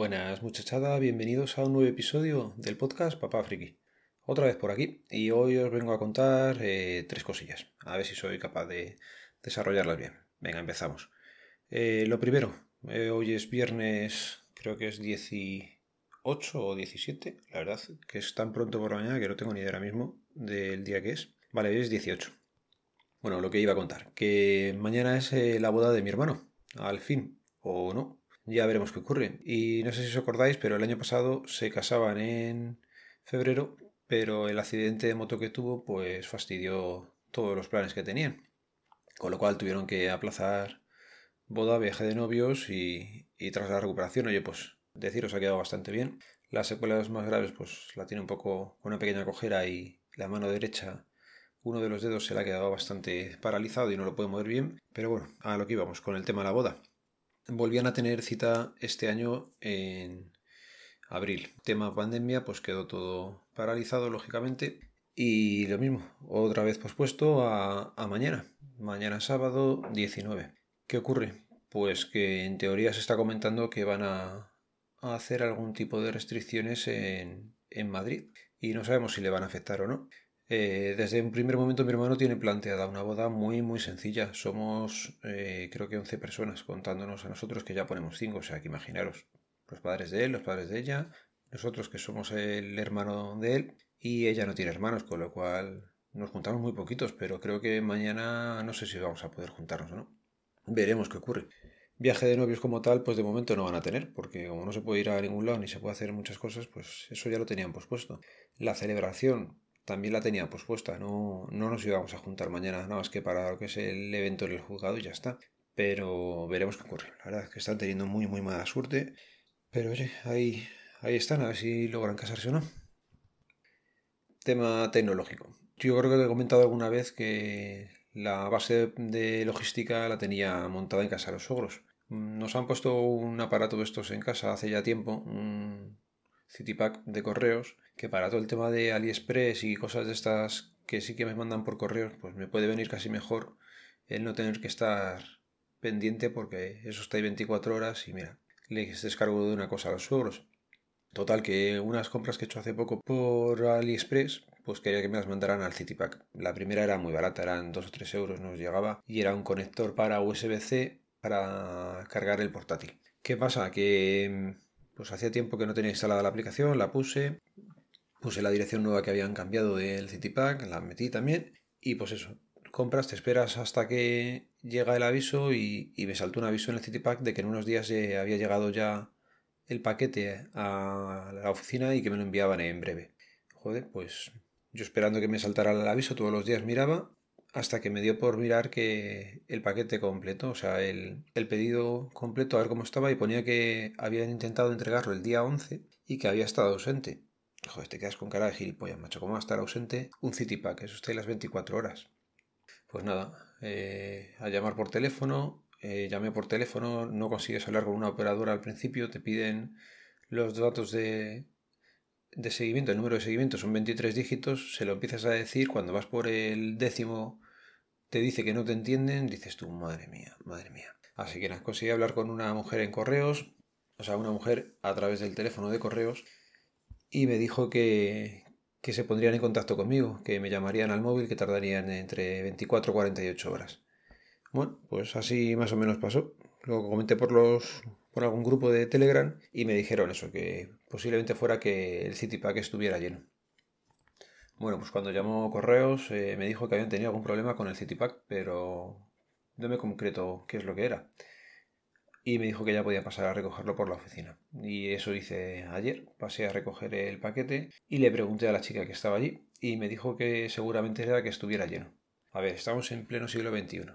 Buenas muchachada, bienvenidos a un nuevo episodio del podcast Papá Friki. Otra vez por aquí y hoy os vengo a contar eh, tres cosillas, a ver si soy capaz de desarrollarlas bien. Venga, empezamos. Eh, lo primero, eh, hoy es viernes, creo que es 18 o 17, la verdad que es tan pronto por la mañana que no tengo ni idea ahora mismo del día que es. Vale, hoy es 18. Bueno, lo que iba a contar, que mañana es la boda de mi hermano, al fin, o no, ya veremos qué ocurre. Y no sé si os acordáis, pero el año pasado se casaban en febrero, pero el accidente de moto que tuvo pues fastidió todos los planes que tenían. Con lo cual tuvieron que aplazar boda, viaje de novios y, tras la recuperación, oye, pues deciros ha quedado bastante bien. Las secuelas más graves pues la tiene un poco con una pequeña cojera y la mano derecha uno de los dedos se le ha quedado bastante paralizado y no lo puede mover bien. Pero bueno, a lo que íbamos con el tema de la boda volvían a tener cita este año en abril. Tema pandemia, pues quedó todo paralizado, lógicamente. Y lo mismo, otra vez pospuesto a, mañana. Mañana sábado 19. ¿Qué ocurre? Pues que en teoría se está comentando que van a, a hacer algún tipo de restricciones en, en Madrid. Y no sabemos si le van a afectar o no. Eh, desde un primer momento mi hermano tiene planteada una boda muy muy sencilla. Somos eh, creo que 11 personas contándonos a nosotros que ya ponemos 5, o sea que imaginaros. Los padres de él, los padres de ella, nosotros que somos el hermano de él y ella no tiene hermanos, con lo cual nos juntamos muy poquitos, pero creo que mañana no sé si vamos a poder juntarnos o no. Veremos qué ocurre. Viaje de novios como tal, pues de momento no van a tener, porque como no se puede ir a ningún lado ni se puede hacer muchas cosas, pues eso ya lo tenían pospuesto. La celebración, también la tenía pospuesta. No, no nos íbamos a juntar mañana, nada más que para lo que es el evento en el juzgado y ya está. Pero veremos qué ocurre. La verdad es que están teniendo muy, muy mala suerte. Pero oye, ahí, ahí están, a ver si logran casarse o no. Tema tecnológico. Yo creo que he comentado alguna vez que la base de logística la tenía montada en casa de los sogros. Nos han puesto un aparato de estos en casa hace ya tiempo, Citypack de correos, que para todo el tema de AliExpress y cosas de estas que sí que me mandan por correos, pues me puede venir casi mejor el no tener que estar pendiente porque eso está ahí 24 horas y mira, le descargo de una cosa a los suegros. Total, que unas compras que he hecho hace poco por AliExpress, pues quería que me las mandaran al Citypack. La primera era muy barata, eran 2 o 3 euros, nos llegaba, y era un conector para USB-C para cargar el portátil. ¿Qué pasa? Que pues hacía tiempo que no tenía instalada la aplicación, la puse, puse la dirección nueva que habían cambiado del CityPack, la metí también y pues eso, compras, te esperas hasta que llega el aviso y, me saltó un aviso en el CityPack de que en unos días había llegado ya el paquete a la oficina y que me lo enviaban en breve. Joder, pues yo esperando que me saltara el aviso todos los días miraba hasta que me dio por mirar que el paquete completo, o sea, el, pedido completo, a ver cómo estaba, y ponía que habían intentado entregarlo el día 11 y que había estado ausente. Joder, te quedas con cara de gilipollas, macho. ¿Cómo va a estar ausente un Citypack? Eso está en las 24 horas. Pues nada, eh, a llamar por teléfono, eh, llamé por teléfono, no consigues hablar con una operadora al principio, te piden los datos de, de seguimiento, el número de seguimiento son 23 dígitos, se lo empiezas a decir, cuando vas por el décimo te dice que no te entienden, dices tú, madre mía, madre mía. Así que conseguí hablar con una mujer en correos, o sea, una mujer a través del teléfono de correos, y me dijo que, que se pondrían en contacto conmigo, que me llamarían al móvil, que tardarían entre 24 y 48 horas. Bueno, pues así más o menos pasó. Lo comenté por los por algún grupo de Telegram y me dijeron eso, que posiblemente fuera que el CityPack estuviera lleno. Bueno, pues cuando llamó correos eh, me dijo que habían tenido algún problema con el CityPack, pero no me concreto qué es lo que era. Y me dijo que ya podía pasar a recogerlo por la oficina. Y eso hice ayer. Pasé a recoger el paquete y le pregunté a la chica que estaba allí y me dijo que seguramente era que estuviera lleno. A ver, estamos en pleno siglo XXI.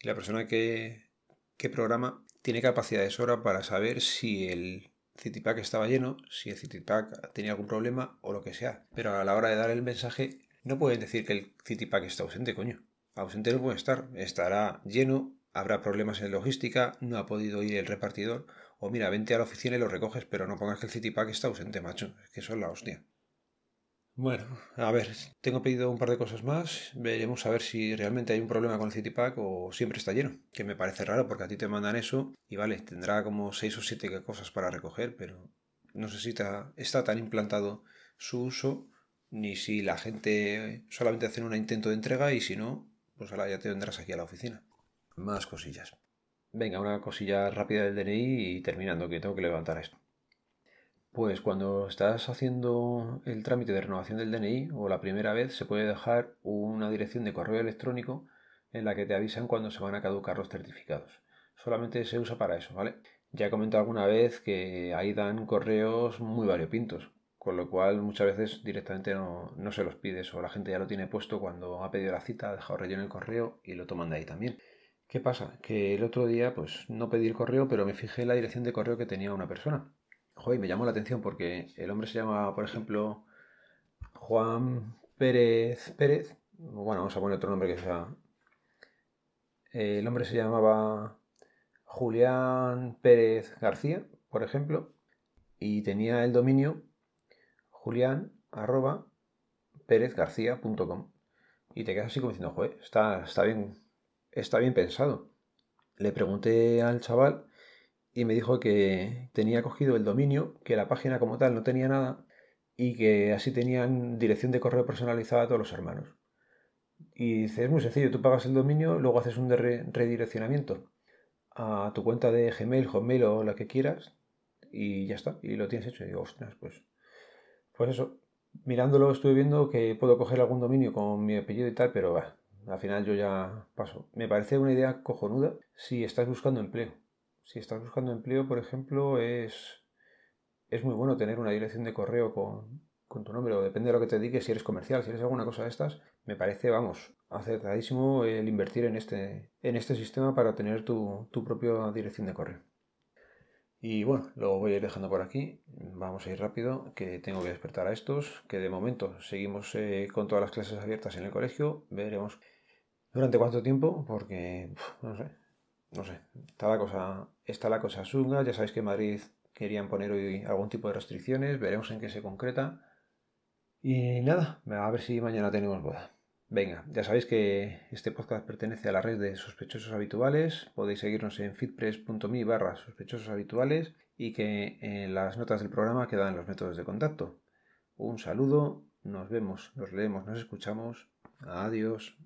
Y la persona que, que programa tiene capacidad de sobra para saber si el CityPack estaba lleno, si el CityPack tenía algún problema o lo que sea. Pero a la hora de dar el mensaje, no pueden decir que el CityPack está ausente, coño. Ausente no puede estar. Estará lleno, habrá problemas en logística, no ha podido ir el repartidor. O mira, vente a la oficina y lo recoges, pero no pongas que el CityPack está ausente, macho. Es que eso es la hostia. Bueno, a ver, tengo pedido un par de cosas más. Veremos a ver si realmente hay un problema con el Citypack o siempre está lleno. Que me parece raro porque a ti te mandan eso y vale, tendrá como 6 o 7 cosas para recoger, pero no sé si está, está tan implantado su uso ni si la gente solamente hace un intento de entrega y si no, pues ahora ya te vendrás aquí a la oficina. Más cosillas. Venga, una cosilla rápida del DNI y terminando, que tengo que levantar esto. Pues cuando estás haciendo el trámite de renovación del DNI o la primera vez se puede dejar una dirección de correo electrónico en la que te avisan cuando se van a caducar los certificados. Solamente se usa para eso, ¿vale? Ya he comentado alguna vez que ahí dan correos muy variopintos, con lo cual muchas veces directamente no, se los pides o la gente ya lo tiene puesto cuando ha pedido la cita, ha dejado relleno el correo y lo toman de ahí también. ¿Qué pasa? Que el otro día pues no pedí el correo pero me fijé en la dirección de correo que tenía una persona Joder, me llamó la atención porque el hombre se llama, por ejemplo, Juan Pérez Pérez. Bueno, vamos a poner otro nombre que sea. El hombre se llamaba Julián Pérez García, por ejemplo, y tenía el dominio julián arroba Y te quedas así como diciendo, joder, está, está, bien, está bien pensado. Le pregunté al chaval y me dijo que tenía cogido el dominio, que la página como tal no tenía nada y que así tenían dirección de correo personalizada a todos los hermanos. Y dice, es muy sencillo, tú pagas el dominio, luego haces un redireccionamiento a tu cuenta de Gmail, Hotmail o la que quieras y ya está, y lo tienes hecho. Y digo, ostras, pues, pues eso, mirándolo estuve viendo que puedo coger algún dominio con mi apellido y tal, pero al final yo ya paso. Me parece una idea cojonuda si estás buscando empleo si estás buscando empleo, por ejemplo, es, es muy bueno tener una dirección de correo con, tu nombre, o depende de lo que te dediques, si eres comercial, si eres alguna cosa de estas, me parece, vamos, acertadísimo el invertir en este, en este sistema para tener tu, propia dirección de correo. Y bueno, lo voy a ir dejando por aquí. Vamos a ir rápido, que tengo que despertar a estos, que de momento seguimos eh, con todas las clases abiertas en el colegio. Veremos durante cuánto tiempo, porque no sé, no sé, está la cosa, está la cosa. Ya sabéis que en Madrid querían poner hoy algún tipo de restricciones, veremos en qué se concreta. Y nada, a ver si mañana tenemos boda. Venga, ya sabéis que este podcast pertenece a la red de sospechosos habituales. Podéis seguirnos en fitpress.me barra sospechosos habituales y que en las notas del programa quedan los métodos de contacto. Un saludo, nos vemos, nos leemos, nos escuchamos. Adiós.